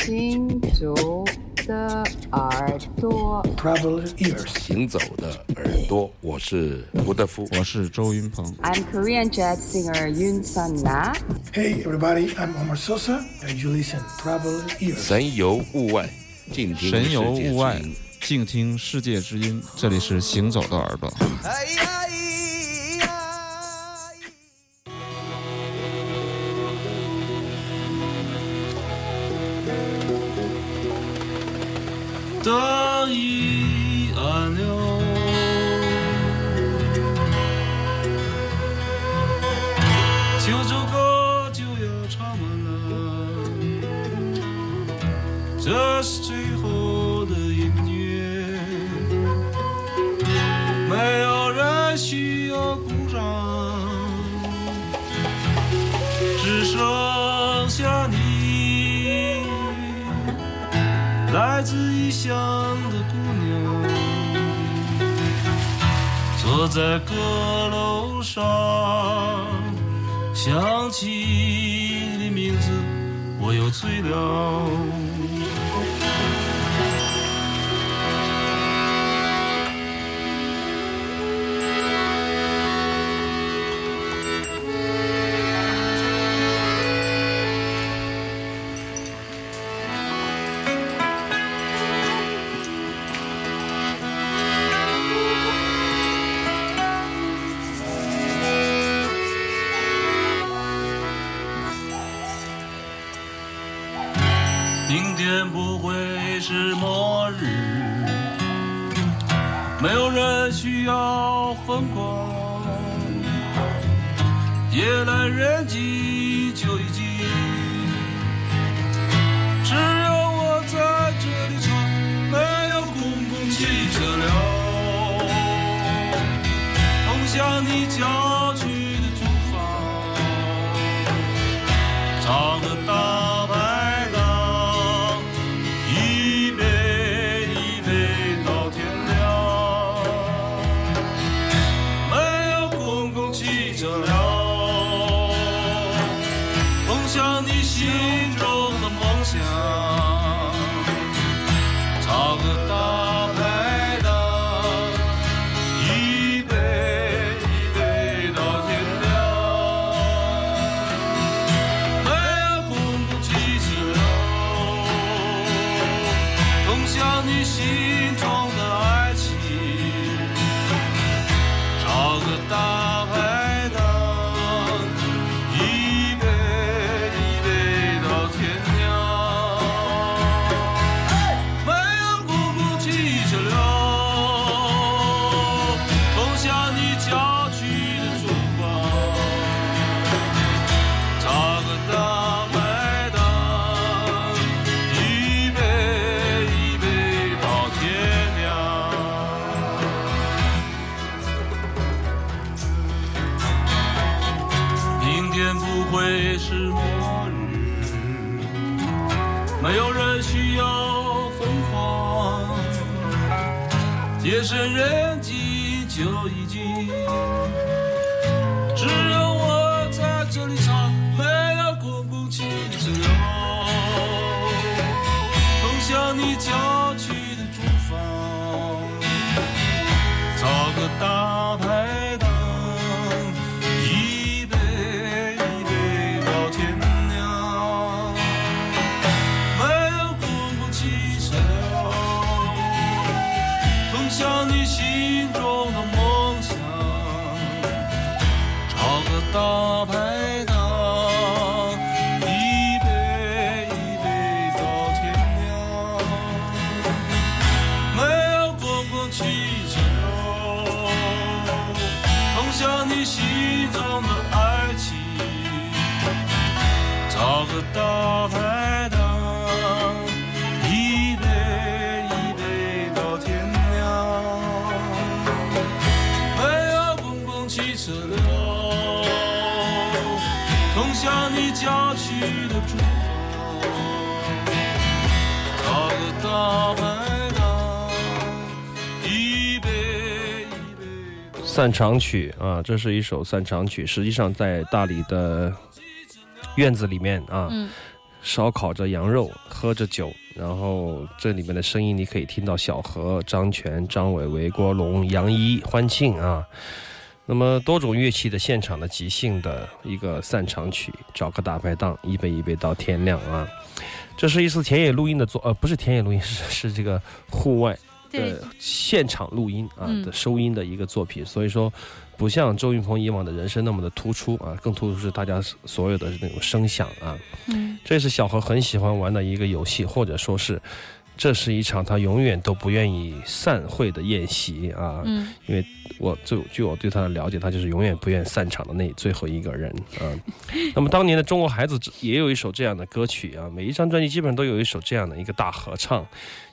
行走的耳朵行走的耳朵，我是吴德夫，我是周云鹏。I'm Korean jazz singer Yun Sun Na. Hey everybody, I'm Omar Sosa, and you listen Travel ears。神游物外，静听神游物外，静听世界之音。这里是行走的耳朵。已来自异乡的姑娘，坐在阁楼上，想起你的名字，我又醉了。明天不会是末日，没有人需要疯狂，夜阑人静就已经，只有我在这里唱，没有公共汽车了，通向你家没有人需要疯狂夜深人静就已经，只有我在这里唱，没有公共汽车，通向你郊区的住房，找个大心中的爱情，找个大海散场曲啊，这是一首散场曲。实际上，在大理的院子里面啊，烧烤着羊肉，喝着酒，然后这里面的声音你可以听到小何、张全、张伟、韦国龙、杨一、欢庆啊。那么多种乐器的现场的即兴的一个散场曲，找个大排档，一杯一杯到天亮啊。这是一次田野录音的作，呃，不是田野录音，是是这个户外对。的现场录音啊嗯。的收音的一个作品，所以说不像周云鹏以往的人声那么的突出啊，更突出是大家所有的那种声响啊。嗯。这是小何很喜欢玩的一个游戏，或者说是，这是一场他永远都不愿意散会的宴席啊。嗯因为我就据我对他的了解，他就是永远不愿散场的那最后一个人啊。那么当年的中国孩子也有一首这样的歌曲啊，每一张专辑基本上都有一首这样的一个大合唱、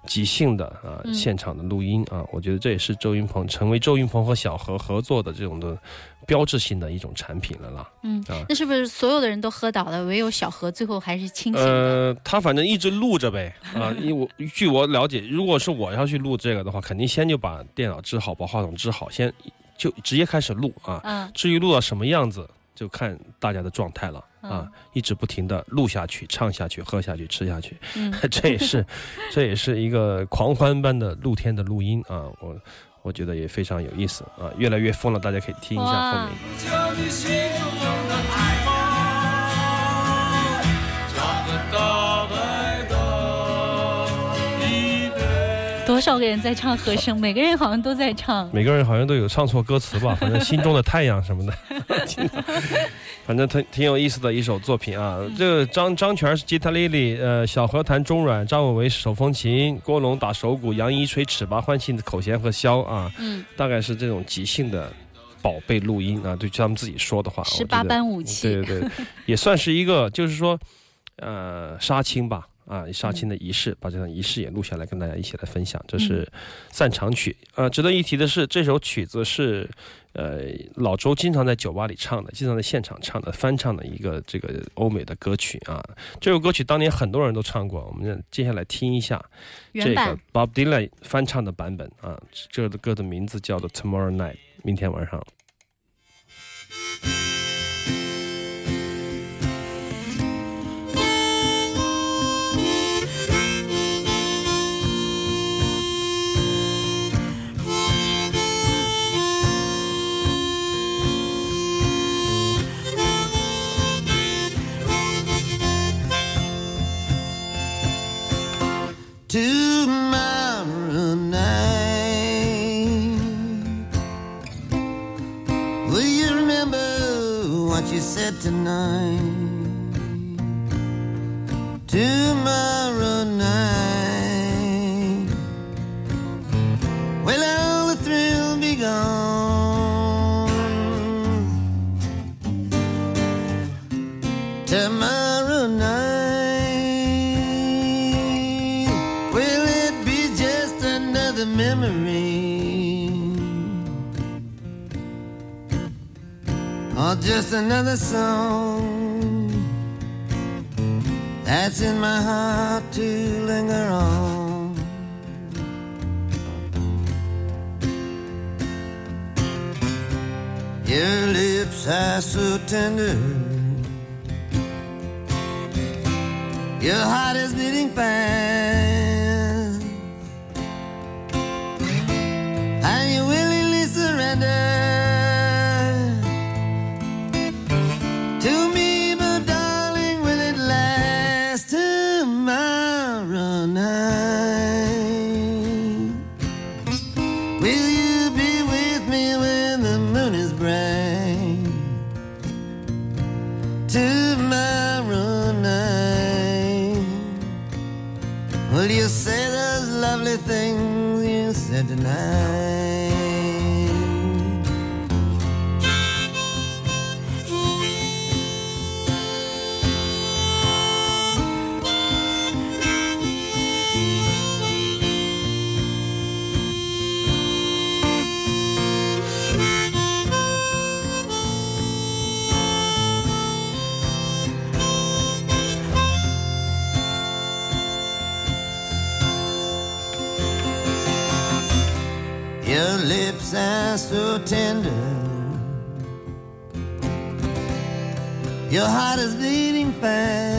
即兴的啊嗯现场的录音啊。我觉得这也是周云鹏成为周云鹏和小何合作的这种的标志性的一种产品了啦。嗯啊，那是不是所有的人都喝倒了，唯有小何最后还是清醒的？呃，他反正一直录着呗啊，因为我据我了解，如果是我要去录这个的话，肯定先就把电脑支好，把话筒支好，先就直接开始录啊。嗯至于录到什么样子，就看大家的状态了啊嗯，一直不停的录下去、唱下去、喝下去、吃下去，嗯 这也是这也是一个狂欢般的露天的录音啊，我我觉得也非常有意思啊，越来越疯了，大家可以听一下后哇面。多少个人在唱和声，每个人好像都在唱。每个人好像都有唱错歌词吧，反正心中的太阳什么的，反正挺挺有意思的一首作品啊。这个张张全是吉他 Lily，呃，小何弹中阮，张伟为手风琴，郭龙打手鼓，杨一吹尺八，欢庆的口弦和箫啊，嗯，大概是这种即兴的宝贝录音啊。对，就他们自己说的话，十八般武器。对对对，也算是一个，就是说，呃，杀青吧，啊，杀青的仪式，把这场仪式也录下来，跟大家一起来分享。这是散场曲，呃，值得一提的是，这首曲子是，呃，老周经常在酒吧里唱的，经常在现场唱的，翻唱的一个这个欧美的歌曲啊。这首歌曲当年很多人都唱过，我们接下来听一下这个 Bob Dylan 翻唱的版本啊。这个歌的名字叫做 Tomorrow Night，明天晚上。Tomorrow night. Will you remember what you said tonight? Tomorrow just another song that's in my heart to linger on? Your lips are so tender. Your heart is beating fast. So tender. Your heart is beating fast.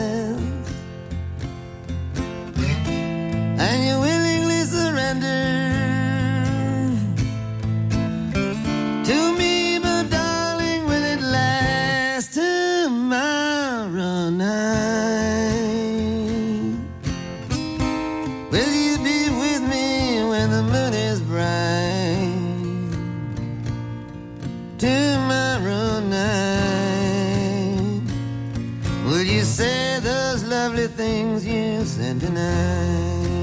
Things you said tonight?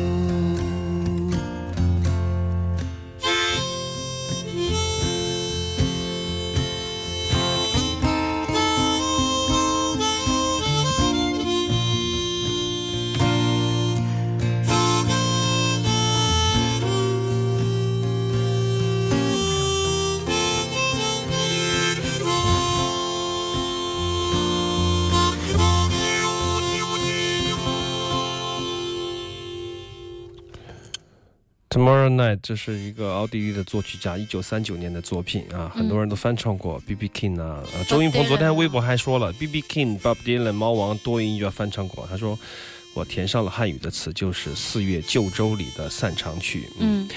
Tomorrow Night，这是一个奥地利的作曲家，一九三九年的作品啊，很多人都翻唱过。B.B. King 啊，呃周云鹏昨天微博还说了，B.B. King、Bob Dylan、猫王多音乐翻唱过。他说我填上了汉语的词，就是《四月旧州》里的散场曲。嗯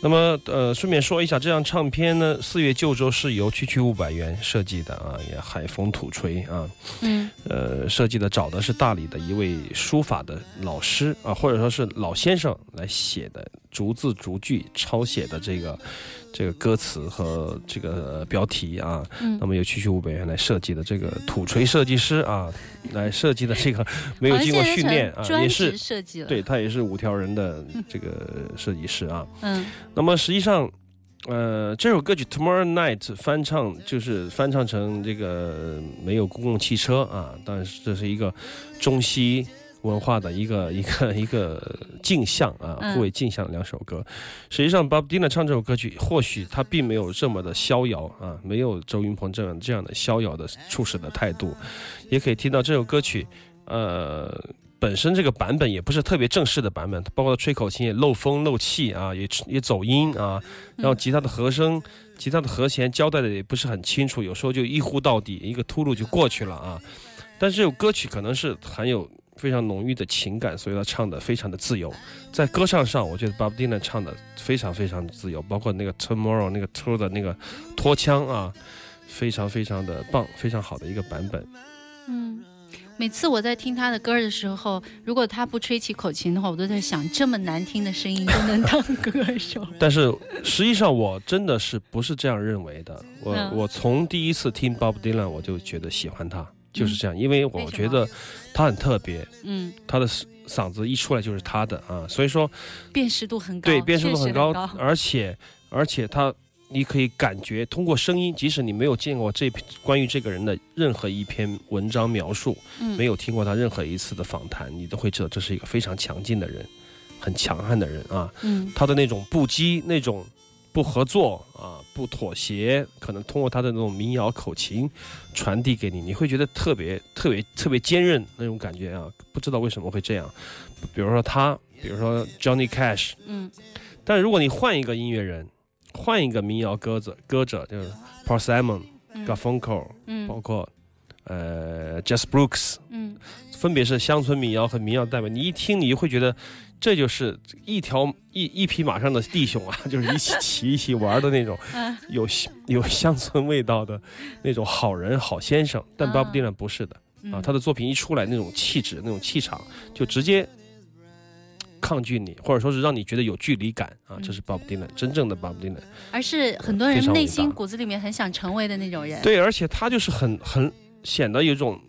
那么，呃，顺便说一下，这张唱片呢，《四月旧州》是由区区五百元设计的啊，也海风土吹啊，嗯呃，设计的找的是大理的一位书法的老师啊，或者说是老先生来写的，逐字逐句抄写的这个这个歌词和这个呃标题啊。嗯那么由区区五百元来设计的这个土锤设计师啊，来设计的这个没有经过训练啊，也是设计了。对，他也是五条人的这个设计师啊。嗯那么实际上，呃，这首歌曲《Tomorrow Night》翻唱就是翻唱成这个没有公共汽车啊，但是这是一个中西文化的一个 一个一个镜像啊，嗯互为镜像两首歌。实际上，Bob Dylan 唱这首歌曲，或许他并没有这么的逍遥啊，没有周云鹏这样这样的逍遥的处事的态度，也可以听到这首歌曲，呃。本身这个版本也不是特别正式的版本，包括吹口琴也漏风漏气啊，也也走音啊，然后吉他的和声、吉他的和弦交代的也不是很清楚，有时候就一呼到底，一个秃噜就过去了啊。但是这首歌曲可能是含有非常浓郁的情感，所以他唱的非常的自由。在歌唱上，我觉得 Bob Dylan 唱的非常非常自由，包括那个 Tomorrow 那个 t 的那个拖腔啊，非常非常的棒，非常好的一个版本。嗯。每次我在听他的歌的时候，如果他不吹起口琴的话，我都在想，这么难听的声音都能当 歌手。但是实际上，我真的是不是这样认为的。我、嗯我从第一次听 Bob Dylan，我就觉得喜欢他，就是这样，因为我觉得他很特别，嗯，他的嗓嗓子一出来就是他的啊，所以说辨识度很高，对辨识度很高，而且而且他。你可以感觉通过声音，即使你没有见过这篇关于这个人的任何一篇文章描述，嗯没有听过他任何一次的访谈，你都会知道这是一个非常强劲的人，很强悍的人啊。嗯他的那种不羁、那种不合作啊、不妥协，可能通过他的那种民谣口琴传递给你，你会觉得特别、特别、特别坚韧那种感觉啊！不知道为什么会这样。比如说他，比如说 Johnny Cash，嗯但如果你换一个音乐人，换一个民谣歌者，歌者就是 Paul Simon、嗯 Garfunkel，嗯包括呃 Jazz Brooks，嗯分别是乡村民谣和民谣代表。你一听，你就会觉得这就是一条一一匹马上的弟兄啊，就是一起骑一起玩的那种，嗯有有乡村味道的那种好人好先生。但啊 Bob Dylan 不是的啊，他的作品一出来，那种气质、那种气场，就直接抗拒你，或者说是让你觉得有距离感啊。这是 Bob Dylan 真正的 Bob Dylan。而是很多人内心骨子里面很想成为的那种人。对，而且他就是很很显得有种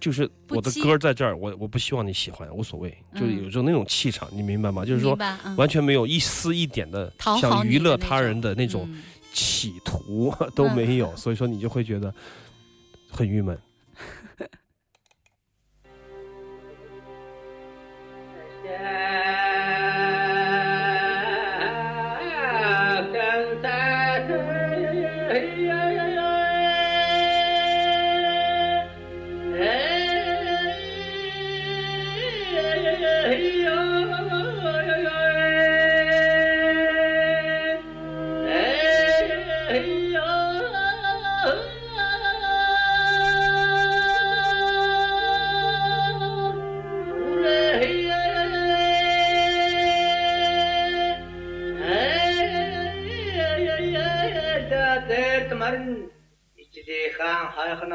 就是我的歌在这儿我我不希望你喜欢无所谓就有种那种气场你明白吗？就是说完全没有一丝一点的想娱乐他人的那种企图都没有所以说你就会觉得很郁闷。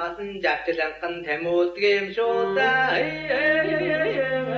Aten jakte sankan themo tgem shota. Hey, game show ta.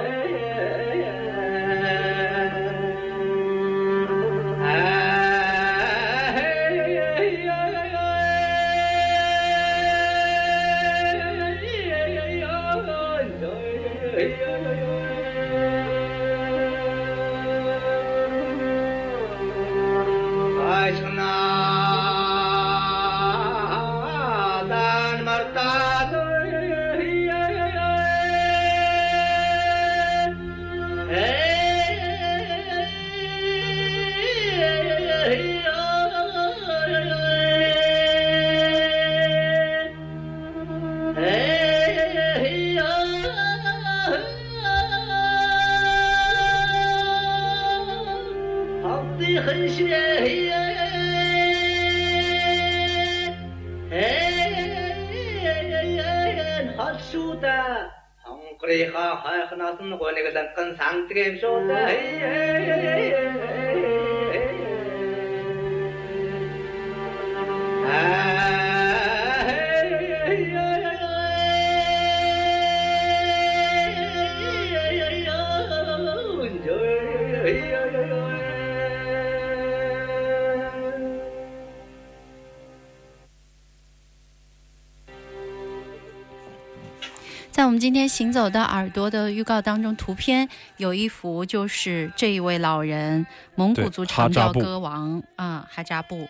在我们今天行走的耳朵的预告当中，图片有一幅就是这一位老人，蒙古族长调歌王啊，哈扎布。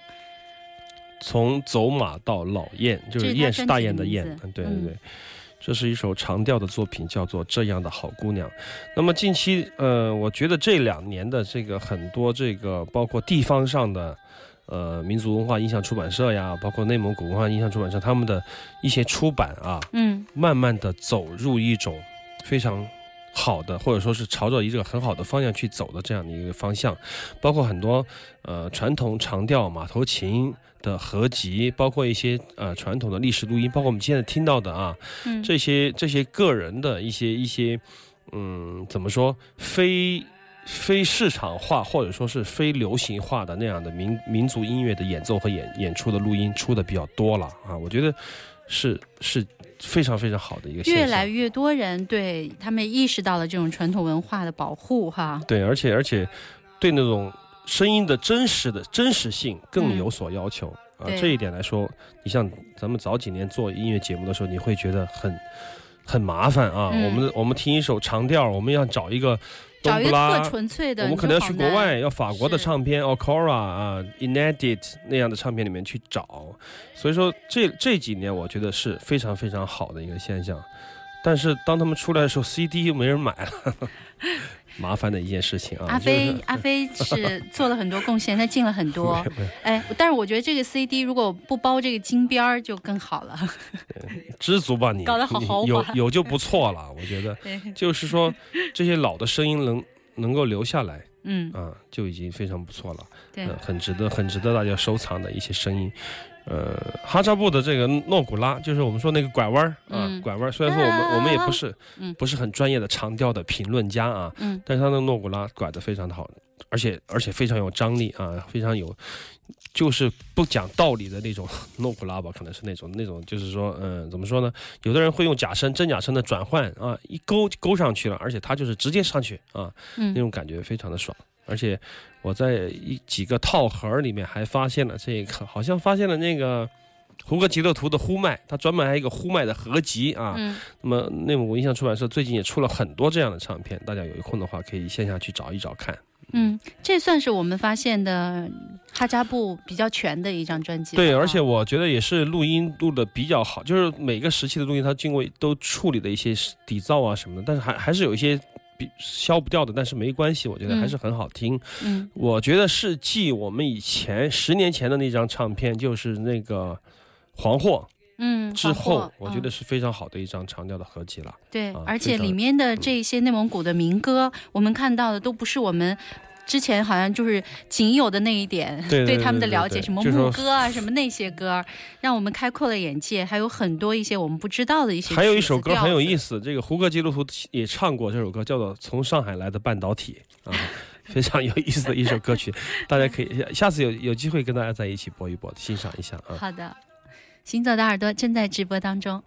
从走马到老雁，就是雁是大雁的雁对对嗯对。这是一首长调的作品，叫做《这样的好姑娘》。那么近期，呃，我觉得这两年的这个很多这个包括地方上的，呃，民族文化印象出版社呀，包括内蒙古文化印象出版社，他们的一些出版啊，嗯慢慢的走入一种非常好的，或者说是朝着一个很好的方向去走的这样的一个方向，包括很多呃传统长调马头琴的合集，包括一些呃传统的历史录音，包括我们现在听到的啊，嗯，这些这些个人的一些一些嗯怎么说非。非市场化或者说是非流行化的那样的民民族音乐的演奏和演演出的录音出的比较多了啊，我觉得是是非常非常好的一个现象。越来越多人对他们意识到了这种传统文化的保护哈。对，而且而且对那种声音的真实的真实性更有所要求、啊。这一点来说，你像咱们早几年做音乐节目的时候，你会觉得很很麻烦啊。嗯我们我们听一首长调，我们要找一个找一个。纯粹的，我们可能要去国外，要法国的唱片 Okora 啊、Inedit 那样的唱片里面去找，所以说这这几年我觉得是非常非常好的一个现象。但是当他们出来的时候，CD 又没人买了，麻烦的一件事情啊。阿就是飞，阿飞是做了很多贡献，他进了很多。哎，但是我觉得这个 CD 如果不包这个金边儿就更好了。知足吧你，搞得好你豪华有有就不错了。我觉得，就是说这些老的声音能能够留下来嗯，啊，就已经非常不错了。对呃，很值得很值得大家收藏的一些声音。呃，哈扎布的这个诺古拉，就是我们说那个拐弯儿啊，嗯拐弯儿。虽然说我们我们也不是嗯不是很专业的长调的评论家啊，嗯但是他的诺古拉拐的非常的好，而且而且非常有张力啊，非常有，就是不讲道理的那种诺古拉吧，可能是那种那种，就是说，嗯，怎么说呢？有的人会用假声真假声的转换啊，一勾就勾上去了，而且他就是直接上去啊，嗯那种感觉非常的爽。而且我在一几个套盒里面还发现了这个，好像发现了那个胡歌吉勒图的呼麦，它专门还有一个呼麦的合集啊。嗯那么内蒙古印象出版社最近也出了很多这样的唱片，大家有空的话可以线下去找一找看。嗯，这算是我们发现的哈扎布比较全的一张专辑。对，而且我觉得也是录音录的比较好，就是每个时期的录音它经过都处理的一些底噪啊什么的，但是还还是有一些比消不掉的，但是没关系，我觉得还是很好听。嗯我觉得是继我们以前十年前的那张唱片，就是那个黄祸嗯之后，我觉得嗯是非常好的一张长调的合集了。对啊，而且里面的这些内蒙古的民歌，我们看到的都不是我们。之前好像就是仅有的那一点对对他们的了解，什么牧歌啊，什么那些歌，让我们开阔了眼界，还有很多一些我们不知道的一些。还有一首歌很有意思，思，这个胡歌基督徒也唱过这首歌，叫做《从上海来的半导体》啊，非常有意思的一首歌曲，大家可以下次有有机会跟大家在一起播一播，欣赏一下啊。好的。行走的耳朵正在直播当中。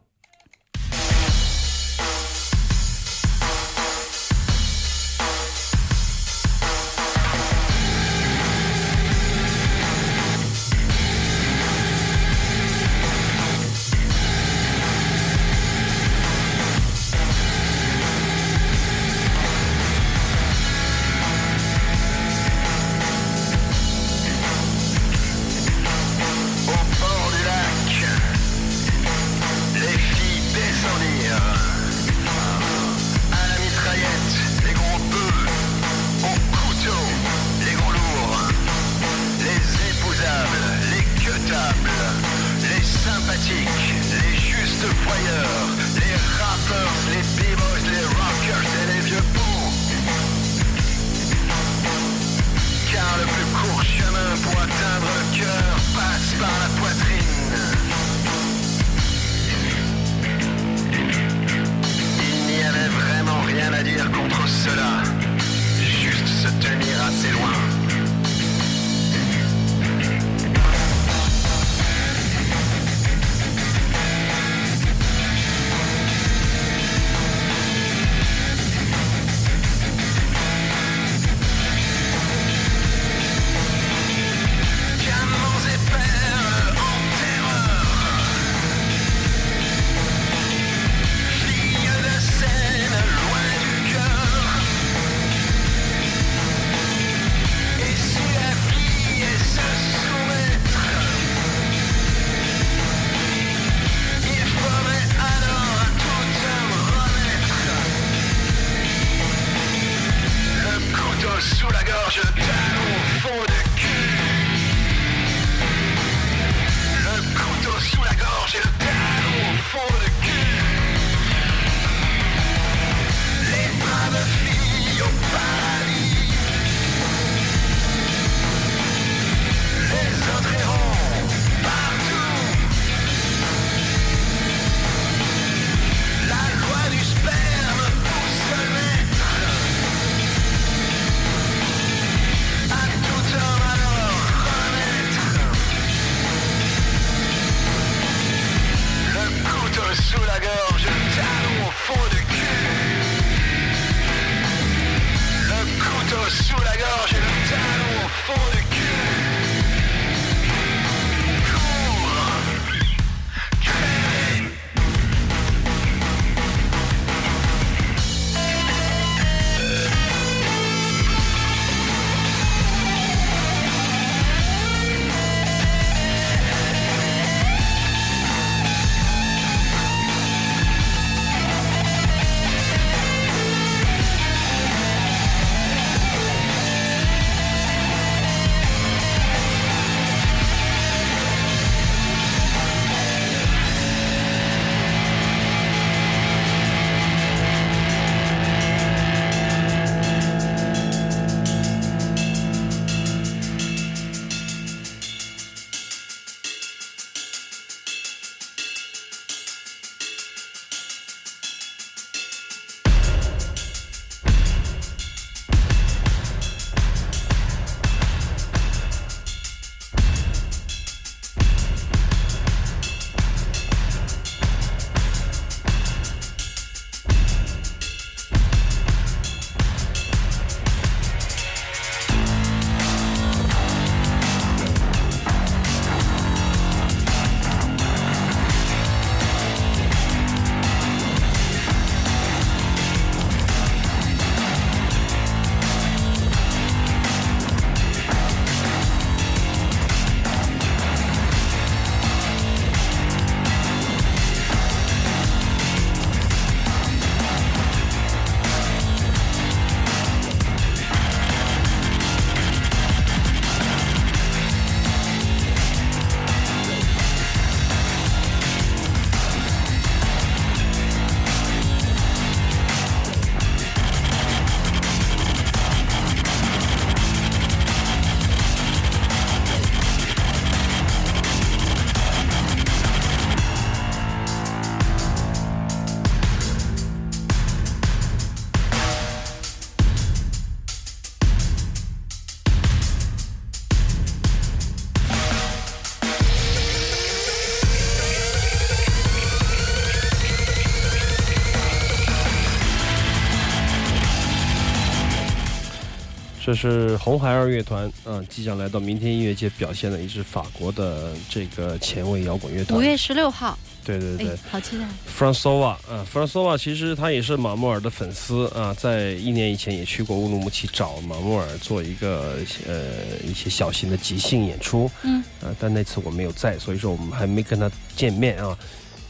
这是红孩儿乐团啊，即将来到明天音乐节表现的一支法国的这个前卫摇滚乐团。五月十六号，对对对哎，好期待。，François 啊，François 其实他也是马穆尔的粉丝啊，在一年以前也去过乌鲁木齐找马穆尔做一个呃一些小型的即兴演出，嗯，啊，但那次我没有在，所以说我们还没跟他见面啊。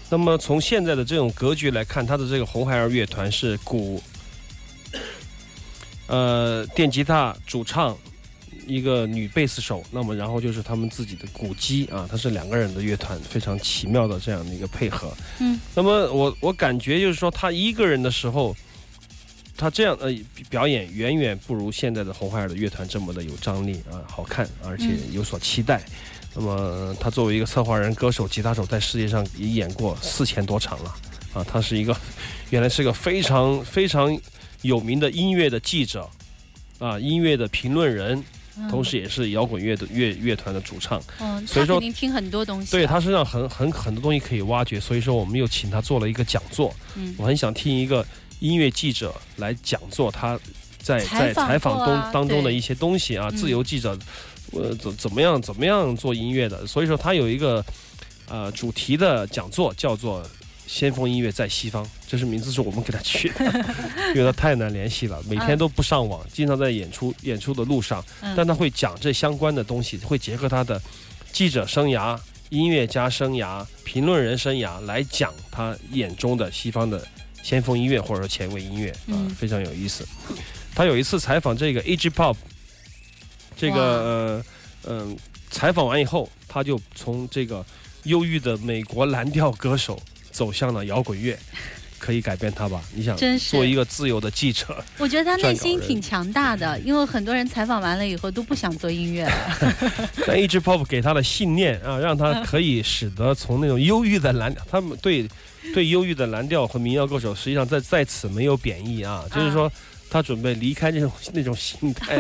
那么从现在的这种格局来看，他的这个红孩儿乐团是鼓，呃，电吉他主唱，一个女贝斯手，那么然后就是他们自己的鼓机啊，它是两个人的乐团，非常奇妙的这样的一个配合。嗯，那么我我感觉就是说，他一个人的时候，他这样呃表演远远不如现在的红孩儿的乐团这么的有张力啊，好看，而且有所期待。那么呃他作为一个策划人、歌手、吉他手，在世界上也演过四千多场了啊，他是一个 原来是个非常非常有名的音乐的记者啊，音乐的评论人，同时也是摇滚乐的乐乐团的主唱。嗯，所以说他肯定听很多东西啊。对他身上很很很多东西可以挖掘，所以说我们又请他做了一个讲座。嗯我很想听一个音乐记者来讲座他在在采访中、啊当中的一些东西啊，嗯自由记者呃怎怎么样怎么样做音乐的，所以说他有一个呃主题的讲座叫做。先锋音乐在西方，这是名字是我们给他取的，因为他太难联系了，每天都不上网，经常在演出演出的路上，嗯但他会讲这相关的东西，会结合他的记者生涯、音乐家生涯、评论人生涯来讲他眼中的西方的先锋音乐或者说前卫音乐啊、嗯非常有意思。他有一次采访这个 A.G. Pop，这个嗯、采访完以后，他就从这个忧郁的美国蓝调歌手走向了摇滚乐。可以改变他吧？你想做一个自由的记者，我觉得他内心挺强大的，因为很多人采访完了以后都不想做音乐了。但一直 pop 给他的信念啊，让他可以使得从那种忧郁的蓝，他们对对忧郁的蓝调和民谣歌手，实际上在在此没有贬义啊，就是说他准备离开这种那种心态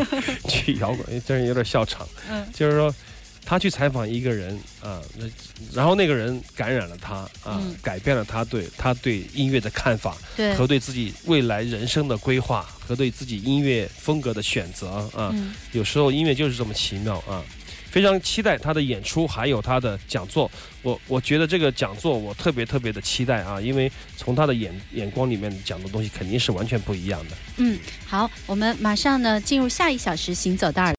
去摇滚，真是有点笑场。嗯就是说他去采访一个人啊，那然后那个人感染了他啊，嗯改变了他对他对音乐的看法对，和对自己未来人生的规划和对自己音乐风格的选择啊。嗯有时候音乐就是这么奇妙啊！非常期待他的演出，还有他的讲座。我我觉得这个讲座我特别特别的期待啊，因为从他的眼眼光里面讲的东西肯定是完全不一样的。嗯，好，我们马上呢进入下一小时行走的耳。